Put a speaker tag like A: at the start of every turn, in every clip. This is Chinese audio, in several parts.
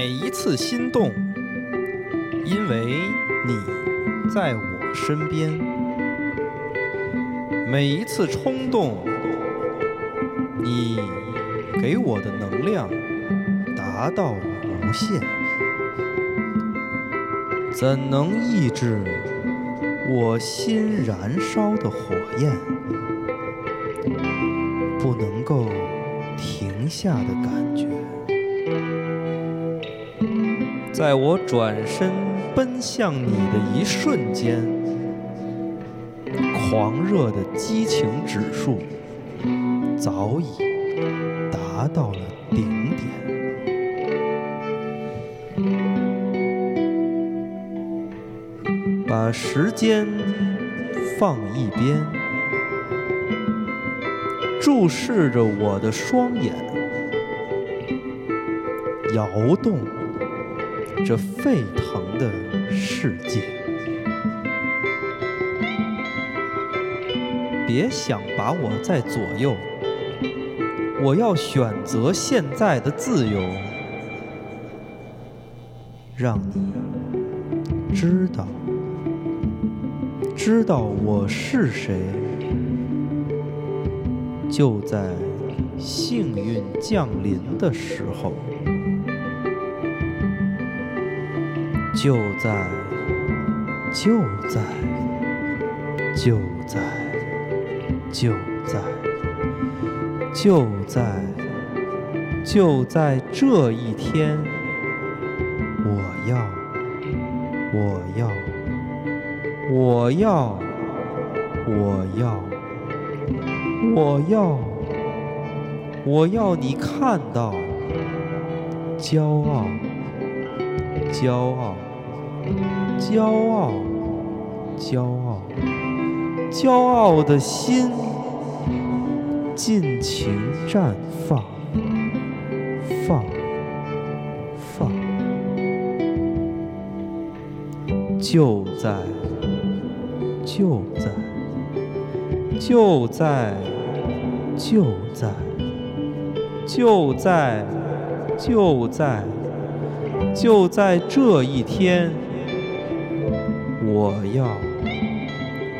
A: 每一次心动，因为你在我身边；每一次冲动，你给我的能量达到无限。怎能抑制我心燃烧的火焰？不能够停下的感觉。在我转身奔向你的一瞬间，狂热的激情指数早已达到了顶点。把时间放一边，注视着我的双眼，摇动。这沸腾的世界，别想把我在左右，我要选择现在的自由，让你知道，知道我是谁，就在幸运降临的时候。就在，就在，就在，就在，就在，就在这一天，我要，我要，我要，我要，我要，我要你看到，骄傲，骄傲。骄傲，骄傲，骄傲的心尽情绽放，放，放，就在，就在，就在，就在，就在，就在，就在这一天。我要，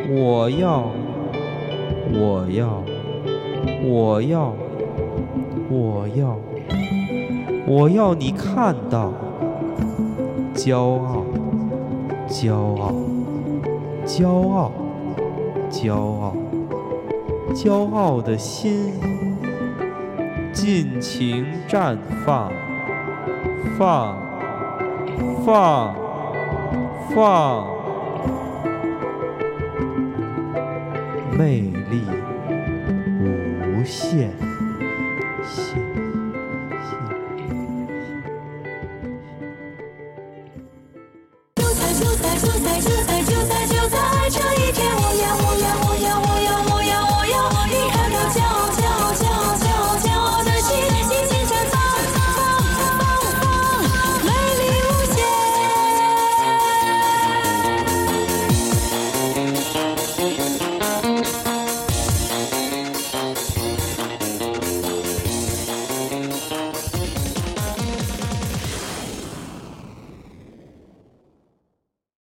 A: 我要，我要，我要，我要，我要你看到，骄傲，骄傲，骄傲，骄傲，骄傲的心尽情绽放，放，放，放。魅力无限，